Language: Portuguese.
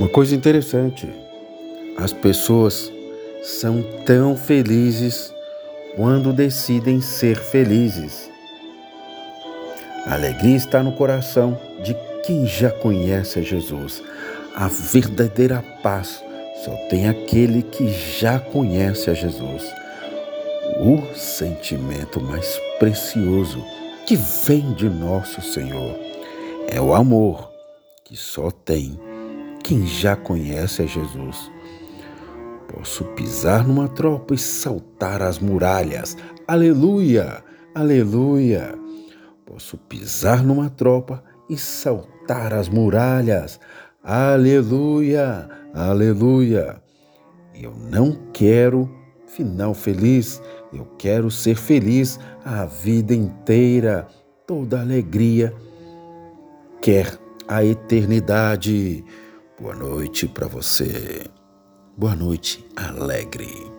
Uma coisa interessante, as pessoas são tão felizes quando decidem ser felizes. A alegria está no coração de quem já conhece Jesus. A verdadeira paz só tem aquele que já conhece a Jesus. O sentimento mais precioso que vem de nosso Senhor é o amor que só tem quem já conhece a Jesus. Posso pisar numa tropa e saltar as muralhas. Aleluia! Aleluia! Posso pisar numa tropa e saltar as muralhas. Aleluia! Aleluia! Eu não quero final feliz, eu quero ser feliz a vida inteira, toda alegria. Quer a eternidade. Boa noite para você. Boa noite, alegre.